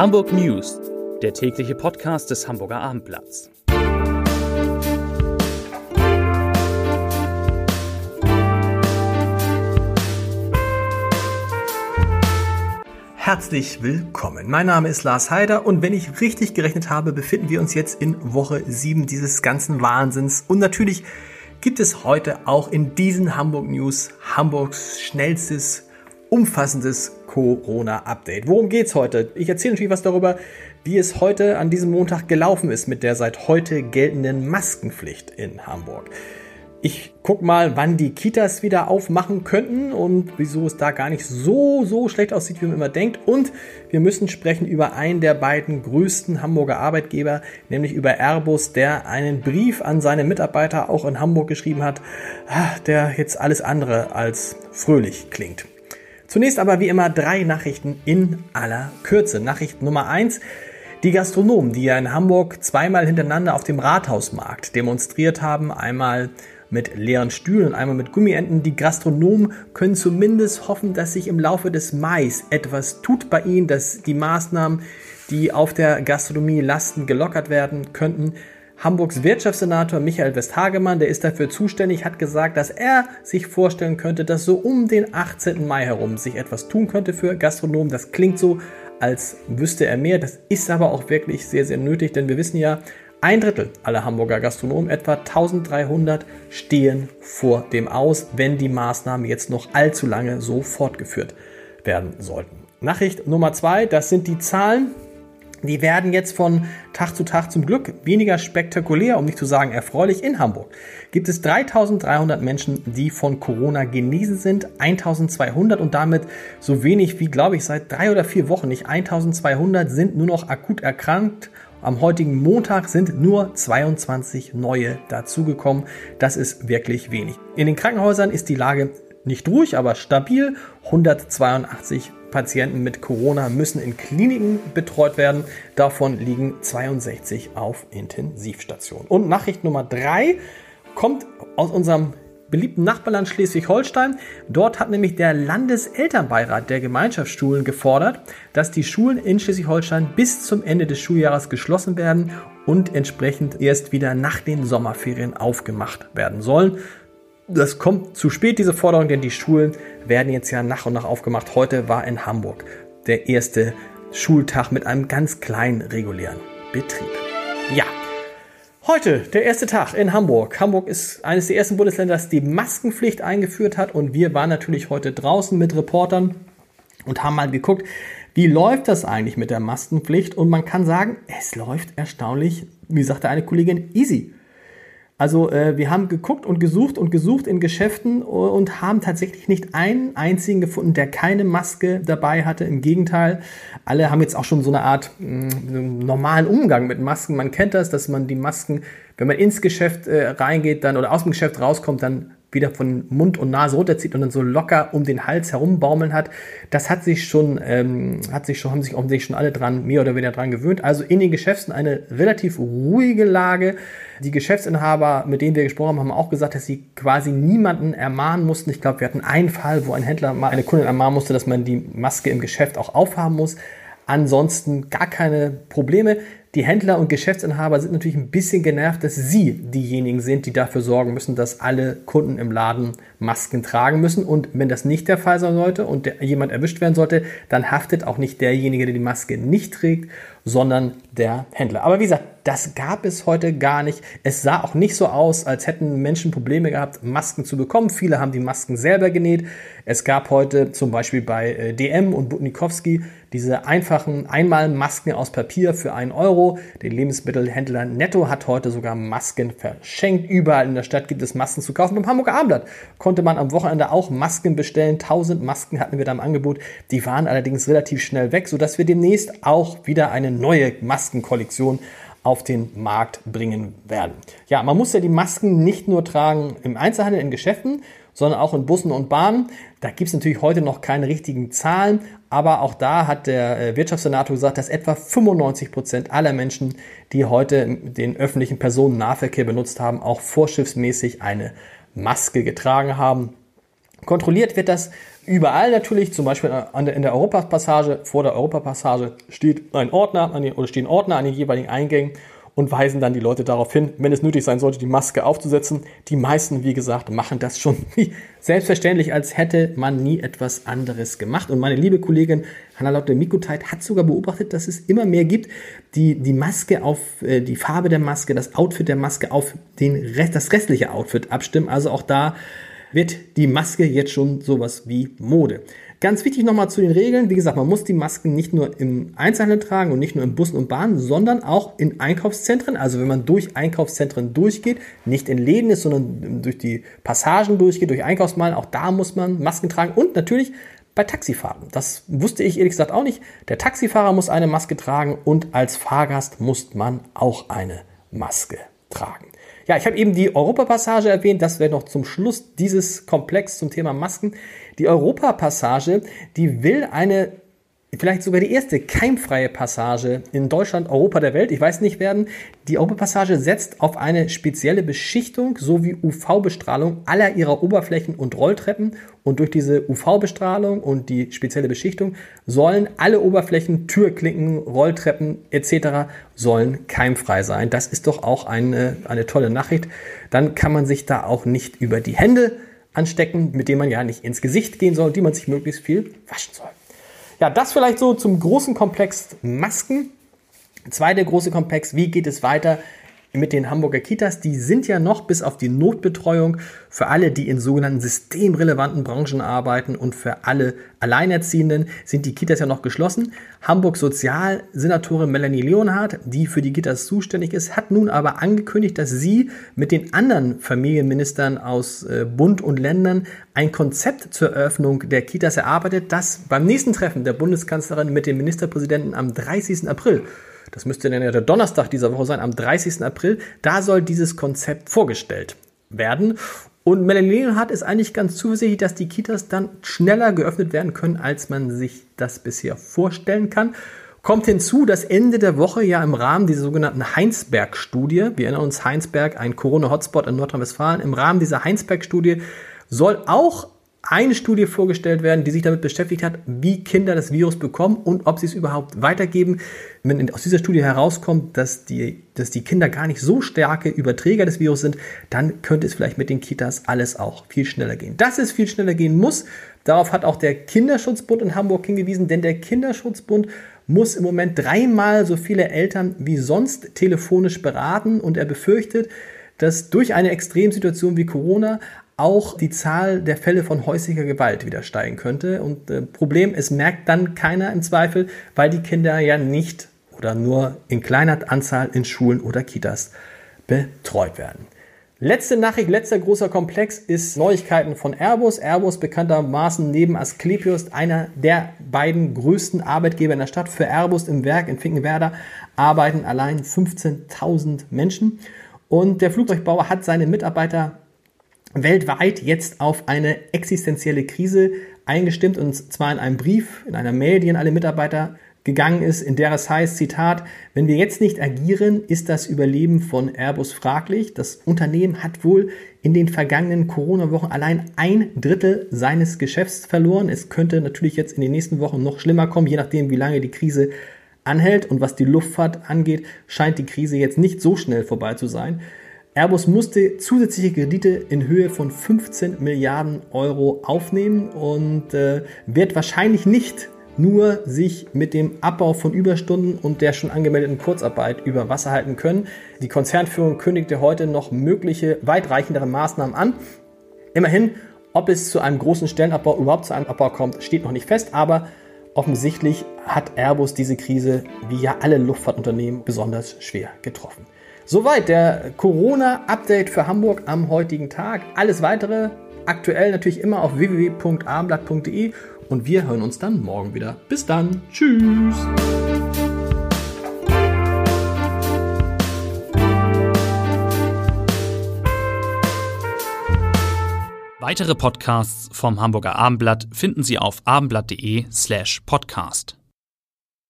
Hamburg News, der tägliche Podcast des Hamburger Abendblatts. Herzlich willkommen. Mein Name ist Lars Heider und wenn ich richtig gerechnet habe, befinden wir uns jetzt in Woche 7 dieses ganzen Wahnsinns. Und natürlich gibt es heute auch in diesen Hamburg News Hamburgs schnellstes umfassendes Corona-Update. Worum geht's heute? Ich erzähle natürlich was darüber, wie es heute an diesem Montag gelaufen ist mit der seit heute geltenden Maskenpflicht in Hamburg. Ich guck mal, wann die Kitas wieder aufmachen könnten und wieso es da gar nicht so, so schlecht aussieht, wie man immer denkt. Und wir müssen sprechen über einen der beiden größten Hamburger Arbeitgeber, nämlich über Airbus, der einen Brief an seine Mitarbeiter auch in Hamburg geschrieben hat, ah, der jetzt alles andere als fröhlich klingt. Zunächst aber wie immer drei Nachrichten in aller Kürze. Nachricht Nummer eins. Die Gastronomen, die ja in Hamburg zweimal hintereinander auf dem Rathausmarkt demonstriert haben, einmal mit leeren Stühlen einmal mit Gummienten. Die Gastronomen können zumindest hoffen, dass sich im Laufe des Mai etwas tut bei ihnen, dass die Maßnahmen, die auf der Gastronomie lasten, gelockert werden könnten. Hamburgs Wirtschaftssenator Michael Westhagemann, der ist dafür zuständig, hat gesagt, dass er sich vorstellen könnte, dass so um den 18. Mai herum sich etwas tun könnte für Gastronomen. Das klingt so, als wüsste er mehr. Das ist aber auch wirklich sehr, sehr nötig, denn wir wissen ja, ein Drittel aller Hamburger Gastronomen, etwa 1300, stehen vor dem Aus, wenn die Maßnahmen jetzt noch allzu lange so fortgeführt werden sollten. Nachricht Nummer zwei, das sind die Zahlen die werden jetzt von Tag zu Tag zum Glück weniger spektakulär, um nicht zu sagen erfreulich. In Hamburg gibt es 3300 Menschen, die von Corona genesen sind. 1200 und damit so wenig wie, glaube ich, seit drei oder vier Wochen nicht. 1200 sind nur noch akut erkrankt. Am heutigen Montag sind nur 22 neue dazugekommen. Das ist wirklich wenig. In den Krankenhäusern ist die Lage nicht ruhig, aber stabil. 182 Patienten mit Corona müssen in Kliniken betreut werden. Davon liegen 62 auf Intensivstationen. Und Nachricht Nummer drei kommt aus unserem beliebten Nachbarland Schleswig-Holstein. Dort hat nämlich der Landeselternbeirat der Gemeinschaftsschulen gefordert, dass die Schulen in Schleswig-Holstein bis zum Ende des Schuljahres geschlossen werden und entsprechend erst wieder nach den Sommerferien aufgemacht werden sollen das kommt zu spät, diese Forderung, denn die Schulen werden jetzt ja nach und nach aufgemacht. Heute war in Hamburg der erste Schultag mit einem ganz kleinen regulären Betrieb. Ja, heute der erste Tag in Hamburg. Hamburg ist eines der ersten Bundesländer, das die Maskenpflicht eingeführt hat und wir waren natürlich heute draußen mit Reportern und haben mal geguckt, wie läuft das eigentlich mit der Maskenpflicht und man kann sagen, es läuft erstaunlich, wie sagte eine Kollegin, easy. Also äh, wir haben geguckt und gesucht und gesucht in Geschäften und haben tatsächlich nicht einen einzigen gefunden, der keine Maske dabei hatte. Im Gegenteil, alle haben jetzt auch schon so eine Art mh, hm, normalen Umgang mit Masken. Man kennt das, dass man die Masken, wenn man ins Geschäft äh, reingeht dann oder aus dem Geschäft rauskommt, dann wieder von Mund und Nase runterzieht und dann so locker um den Hals herumbaumeln hat. Das hat sich schon, ähm, hat sich schon, haben sich offensichtlich schon alle dran, mehr oder weniger dran gewöhnt. Also in den Geschäften eine relativ ruhige Lage. Die Geschäftsinhaber, mit denen wir gesprochen haben, haben auch gesagt, dass sie quasi niemanden ermahnen mussten. Ich glaube, wir hatten einen Fall, wo ein Händler mal eine Kundin ermahnen musste, dass man die Maske im Geschäft auch aufhaben muss. Ansonsten gar keine Probleme. Die Händler und Geschäftsinhaber sind natürlich ein bisschen genervt, dass sie diejenigen sind, die dafür sorgen müssen, dass alle Kunden im Laden Masken tragen müssen. Und wenn das nicht der Fall sein sollte und der, jemand erwischt werden sollte, dann haftet auch nicht derjenige, der die Maske nicht trägt, sondern der Händler. Aber wie gesagt, das gab es heute gar nicht. Es sah auch nicht so aus, als hätten Menschen Probleme gehabt, Masken zu bekommen. Viele haben die Masken selber genäht. Es gab heute zum Beispiel bei äh, DM und Butnikowski diese einfachen Einmalmasken aus Papier für einen Euro. Der Lebensmittelhändler Netto hat heute sogar Masken verschenkt. Überall in der Stadt gibt es Masken zu kaufen. Beim Hamburger Abendblatt konnte man am Wochenende auch Masken bestellen. 1000 Masken hatten wir da im Angebot. Die waren allerdings relativ schnell weg, sodass wir demnächst auch wieder eine neue Maskenkollektion auf den Markt bringen werden. Ja, man muss ja die Masken nicht nur tragen im Einzelhandel, in Geschäften, sondern auch in Bussen und Bahnen. Da gibt es natürlich heute noch keine richtigen Zahlen, aber auch da hat der äh, Wirtschaftssenator gesagt, dass etwa 95 Prozent aller Menschen, die heute den öffentlichen Personennahverkehr benutzt haben, auch vorschriftsmäßig eine Maske getragen haben. Kontrolliert wird das überall natürlich, zum Beispiel in der Europapassage. Vor der Europapassage steht ein Ordner den, oder stehen Ordner an den jeweiligen Eingängen und weisen dann die Leute darauf hin, wenn es nötig sein sollte, die Maske aufzusetzen. Die meisten, wie gesagt, machen das schon selbstverständlich, als hätte man nie etwas anderes gemacht. Und meine liebe Kollegin Hannah-Lotte Mikuteit hat sogar beobachtet, dass es immer mehr gibt, die die Maske auf äh, die Farbe der Maske, das Outfit der Maske auf den Rest, das restliche Outfit abstimmen. Also auch da wird die Maske jetzt schon sowas wie Mode. Ganz wichtig nochmal zu den Regeln. Wie gesagt, man muss die Masken nicht nur im Einzelhandel tragen und nicht nur in Bussen und Bahnen, sondern auch in Einkaufszentren. Also wenn man durch Einkaufszentren durchgeht, nicht in Läden ist, sondern durch die Passagen durchgeht, durch Einkaufsmalen, auch da muss man Masken tragen und natürlich bei Taxifahrten. Das wusste ich ehrlich gesagt auch nicht. Der Taxifahrer muss eine Maske tragen und als Fahrgast muss man auch eine Maske tragen. Ja, ich habe eben die Europapassage erwähnt. Das wäre noch zum Schluss dieses Komplex zum Thema Masken. Die Europapassage, die will eine vielleicht sogar die erste keimfreie Passage in Deutschland, Europa der Welt, ich weiß nicht werden. Die Europapassage setzt auf eine spezielle Beschichtung sowie UV-Bestrahlung aller ihrer Oberflächen und Rolltreppen und durch diese UV-Bestrahlung und die spezielle Beschichtung sollen alle Oberflächen, Türklinken, Rolltreppen etc. sollen keimfrei sein. Das ist doch auch eine, eine tolle Nachricht. Dann kann man sich da auch nicht über die Hände anstecken, mit denen man ja nicht ins Gesicht gehen soll, die man sich möglichst viel waschen soll. Ja, das vielleicht so zum großen Komplex Masken. Zweiter große Komplex, wie geht es weiter mit den Hamburger Kitas? Die sind ja noch bis auf die Notbetreuung für alle, die in sogenannten systemrelevanten Branchen arbeiten und für alle Alleinerziehenden sind die Kitas ja noch geschlossen. Hamburg Sozialsenatorin Melanie Leonhardt, die für die Kitas zuständig ist, hat nun aber angekündigt, dass sie mit den anderen Familienministern aus äh, Bund und Ländern ein Konzept zur Eröffnung der Kitas erarbeitet, das beim nächsten Treffen der Bundeskanzlerin mit dem Ministerpräsidenten am 30. April das müsste dann ja der Donnerstag dieser Woche sein, am 30. April, da soll dieses Konzept vorgestellt werden. Und Melanie Leonhardt ist eigentlich ganz zuversichtlich, dass die Kitas dann schneller geöffnet werden können, als man sich das bisher vorstellen kann. Kommt hinzu, dass Ende der Woche ja im Rahmen dieser sogenannten Heinsberg-Studie, wir erinnern uns Heinsberg, ein Corona-Hotspot in Nordrhein-Westfalen, im Rahmen dieser Heinsberg-Studie soll auch eine Studie vorgestellt werden, die sich damit beschäftigt hat, wie Kinder das Virus bekommen und ob sie es überhaupt weitergeben. Wenn aus dieser Studie herauskommt, dass die, dass die Kinder gar nicht so starke Überträger des Virus sind, dann könnte es vielleicht mit den Kitas alles auch viel schneller gehen. Dass es viel schneller gehen muss, darauf hat auch der Kinderschutzbund in Hamburg hingewiesen, denn der Kinderschutzbund muss im Moment dreimal so viele Eltern wie sonst telefonisch beraten und er befürchtet, dass durch eine Extremsituation wie Corona auch die Zahl der Fälle von häuslicher Gewalt wieder steigen könnte. Und äh, Problem, es merkt dann keiner im Zweifel, weil die Kinder ja nicht oder nur in kleiner Anzahl in Schulen oder Kitas betreut werden. Letzte Nachricht, letzter großer Komplex ist Neuigkeiten von Airbus. Airbus bekanntermaßen neben Asklepios einer der beiden größten Arbeitgeber in der Stadt. Für Airbus im Werk in Finkenwerder arbeiten allein 15.000 Menschen. Und der Flugzeugbauer hat seine Mitarbeiter weltweit jetzt auf eine existenzielle Krise eingestimmt und zwar in einem Brief, in einer Mail, die an alle Mitarbeiter gegangen ist, in der es heißt, Zitat, wenn wir jetzt nicht agieren, ist das Überleben von Airbus fraglich. Das Unternehmen hat wohl in den vergangenen Corona-Wochen allein ein Drittel seines Geschäfts verloren. Es könnte natürlich jetzt in den nächsten Wochen noch schlimmer kommen, je nachdem, wie lange die Krise anhält. Und was die Luftfahrt angeht, scheint die Krise jetzt nicht so schnell vorbei zu sein. Airbus musste zusätzliche Kredite in Höhe von 15 Milliarden Euro aufnehmen und äh, wird wahrscheinlich nicht nur sich mit dem Abbau von Überstunden und der schon angemeldeten Kurzarbeit über Wasser halten können. Die Konzernführung kündigte heute noch mögliche weitreichendere Maßnahmen an. Immerhin, ob es zu einem großen Stellenabbau überhaupt zu einem Abbau kommt, steht noch nicht fest, aber offensichtlich hat Airbus diese Krise wie ja alle Luftfahrtunternehmen besonders schwer getroffen. Soweit der Corona-Update für Hamburg am heutigen Tag. Alles weitere aktuell natürlich immer auf www.abendblatt.de und wir hören uns dann morgen wieder. Bis dann. Tschüss. Weitere Podcasts vom Hamburger Abendblatt finden Sie auf abendblatt.de slash podcast.